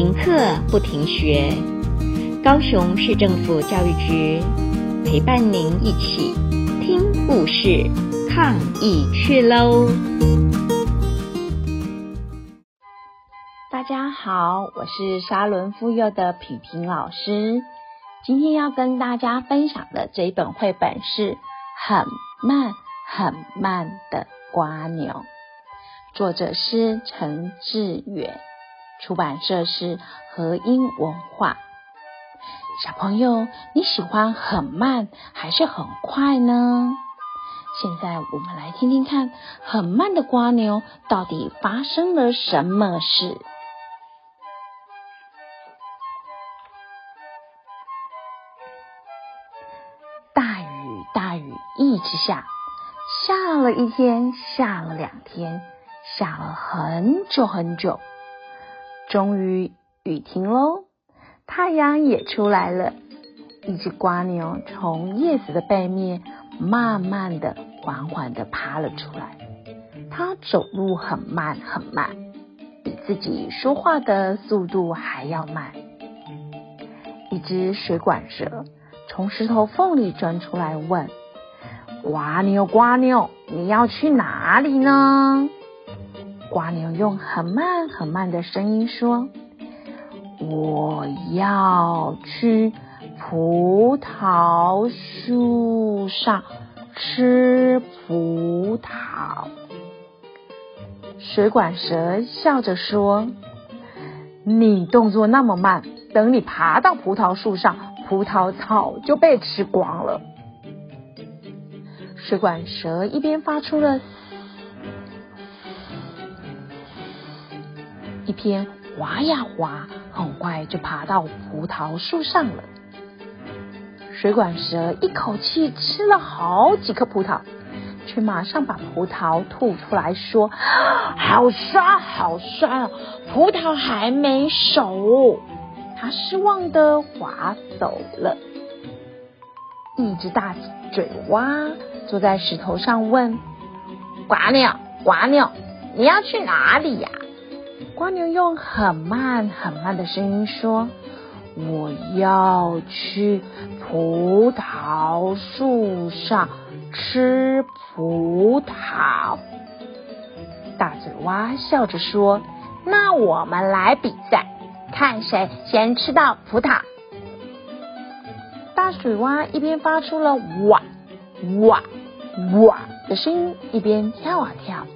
停课不停学，高雄市政府教育局陪伴您一起听故事、抗疫去喽！大家好，我是沙伦妇幼的皮萍老师，今天要跟大家分享的这一本绘本是《很慢很慢的蜗牛》，作者是陈志远。出版社是和英文化。小朋友，你喜欢很慢还是很快呢？现在我们来听听看，很慢的蜗牛到底发生了什么事？大雨，大雨一直下，下了一天，下了两天，下了很久很久。终于雨停喽，太阳也出来了。一只瓜牛从叶子的背面慢慢的、缓缓的爬了出来。它走路很慢很慢，比自己说话的速度还要慢。一只水管蛇从石头缝里钻出来问：“瓜牛，瓜牛，你要去哪里呢？”瓜牛用很慢很慢的声音说：“我要去葡萄树上吃葡萄。”水管蛇笑着说：“你动作那么慢，等你爬到葡萄树上，葡萄早就被吃光了。”水管蛇一边发出了。一边滑呀滑，很快就爬到葡萄树上了。水管蛇一口气吃了好几颗葡萄，却马上把葡萄吐出来说：“好酸，好酸啊！葡萄还没熟。”他失望的滑走了。一只大嘴蛙坐在石头上问：“蜗牛，蜗牛，你要去哪里呀？”蜗牛用很慢很慢的声音说：“我要去葡萄树上吃葡萄。”大嘴蛙笑着说：“那我们来比赛，看谁先吃到葡萄。”大水蛙一边发出了“哇哇哇”的声音，一边跳啊跳。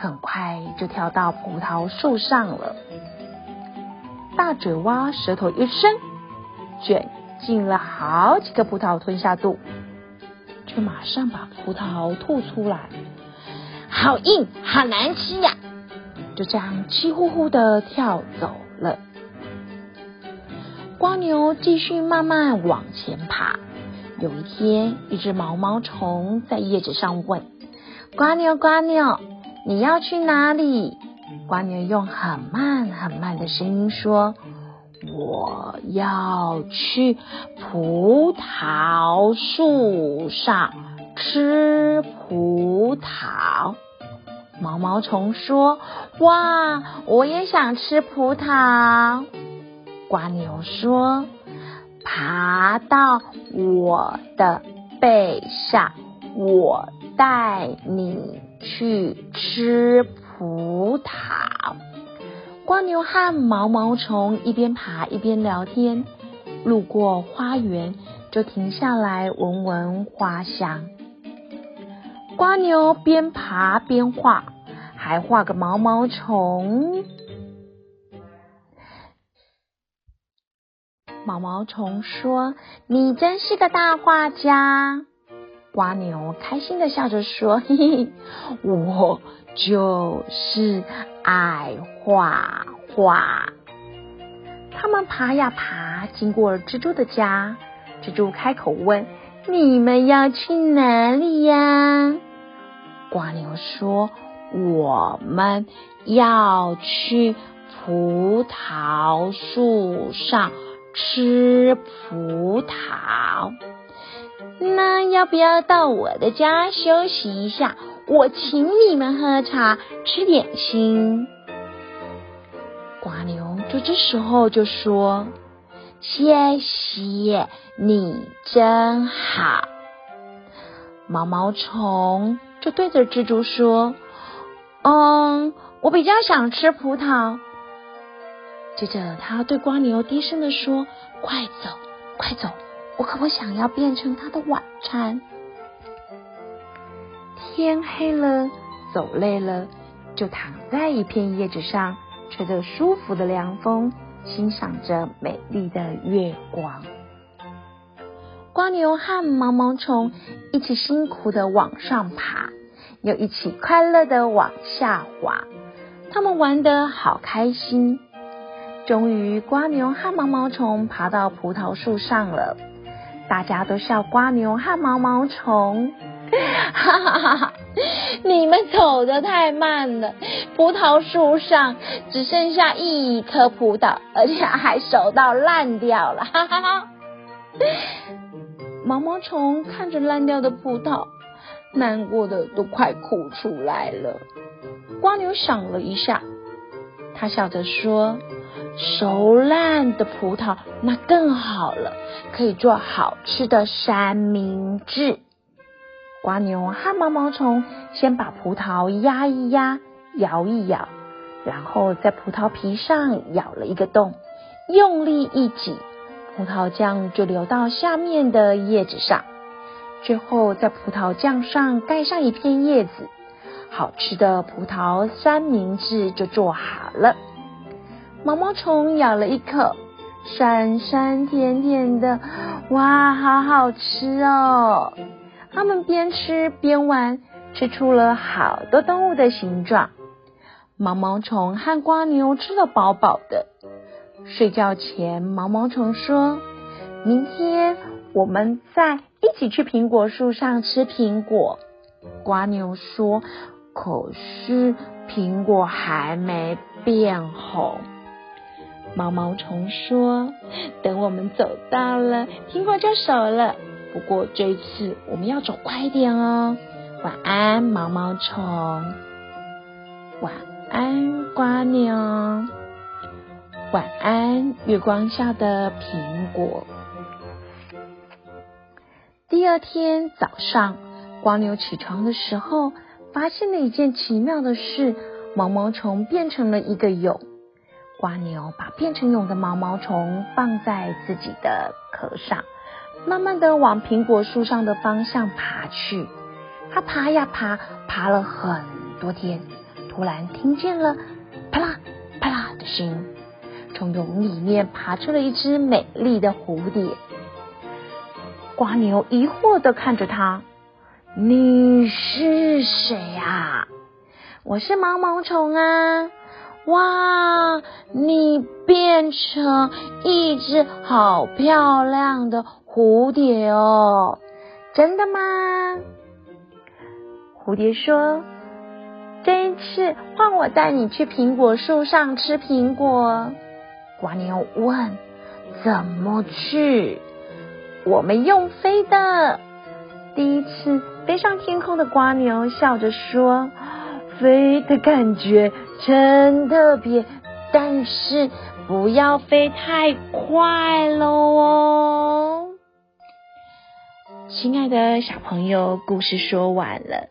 很快就跳到葡萄树上了。大嘴蛙舌头一伸，卷进了好几个葡萄吞下肚，却马上把葡萄吐出来。好硬，好难吃呀！就这样气呼呼的跳走了。瓜牛继续慢慢往前爬。有一天，一只毛毛虫在叶子上问：“瓜牛，瓜牛。”你要去哪里？蜗牛用很慢很慢的声音说：“我要去葡萄树上吃葡萄。”毛毛虫说：“哇，我也想吃葡萄。”蜗牛说：“爬到我的背上，我带你。”去吃葡萄。蜗牛和毛毛虫一边爬一边聊天，路过花园就停下来闻闻花香。蜗牛边爬边画，还画个毛毛虫。毛毛虫说：“你真是个大画家。”瓜牛开心的笑着说：“嘿嘿，我就是爱画画。”他们爬呀爬，经过了蜘蛛的家。蜘蛛开口问：“你们要去哪里呀？”瓜牛说：“我们要去葡萄树上吃葡萄。”那要不要到我的家休息一下？我请你们喝茶、吃点心。瓜牛就这时候就说：“谢谢你，真好。”毛毛虫就对着蜘蛛说：“嗯，我比较想吃葡萄。”接着，他对蜗牛低声地说：“快走，快走，我可不想要变成他的晚餐。”天黑了，走累了，就躺在一片叶子上，吹着舒服的凉风，欣赏着美丽的月光。瓜牛和毛毛虫一起辛苦的往上爬，又一起快乐的往下滑，他们玩得好开心。终于，瓜牛和毛毛虫爬到葡萄树上了，大家都笑瓜牛和毛毛虫。哈哈哈哈！你们走得太慢了，葡萄树上只剩下一颗葡萄，而且还熟到烂掉了。哈哈哈！毛毛虫看着烂掉的葡萄，难过的都快哭出来了。瓜牛想了一下，他笑着说：“熟烂的葡萄那更好了，可以做好吃的三明治。”蜗牛和毛毛虫先把葡萄压一压，摇一摇，然后在葡萄皮上咬了一个洞，用力一挤，葡萄酱就流到下面的叶子上。最后在葡萄酱上盖上一片叶子，好吃的葡萄三明治就做好了。毛毛虫咬了一口，酸酸甜甜的，哇，好好吃哦！他们边吃边玩，吃出了好多动物的形状。毛毛虫和瓜牛吃得饱饱的。睡觉前，毛毛虫说：“明天我们再一起去苹果树上吃苹果。”瓜牛说：“可是苹果还没变红。”毛毛虫说：“等我们走到了，苹果就熟了。”不过这一次我们要走快一点哦。晚安，毛毛虫。晚安，瓜牛。晚安，月光下的苹果。第二天早上，瓜牛起床的时候，发现了一件奇妙的事：毛毛虫变成了一个蛹。瓜牛把变成蛹的毛毛虫放在自己的壳上。慢慢的往苹果树上的方向爬去，它爬呀爬，爬了很多天，突然听见了啪啦啪啦的声音，从蛹里面爬出了一只美丽的蝴蝶。瓜牛疑惑的看着它：“你是谁呀？”“我是毛毛虫啊。”“哇，你变成一只好漂亮的。”蝴蝶哦，真的吗？蝴蝶说：“这一次换我带你去苹果树上吃苹果。”蜗牛问：“怎么去？”我们用飞的。第一次飞上天空的蜗牛笑着说：“飞的感觉真特别，但是不要飞太快喽哦。”亲爱的小朋友，故事说完了。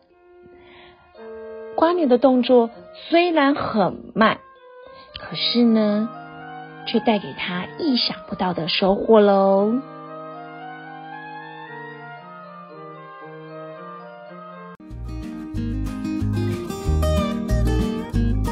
蜗牛的动作虽然很慢，可是呢，却带给他意想不到的收获喽。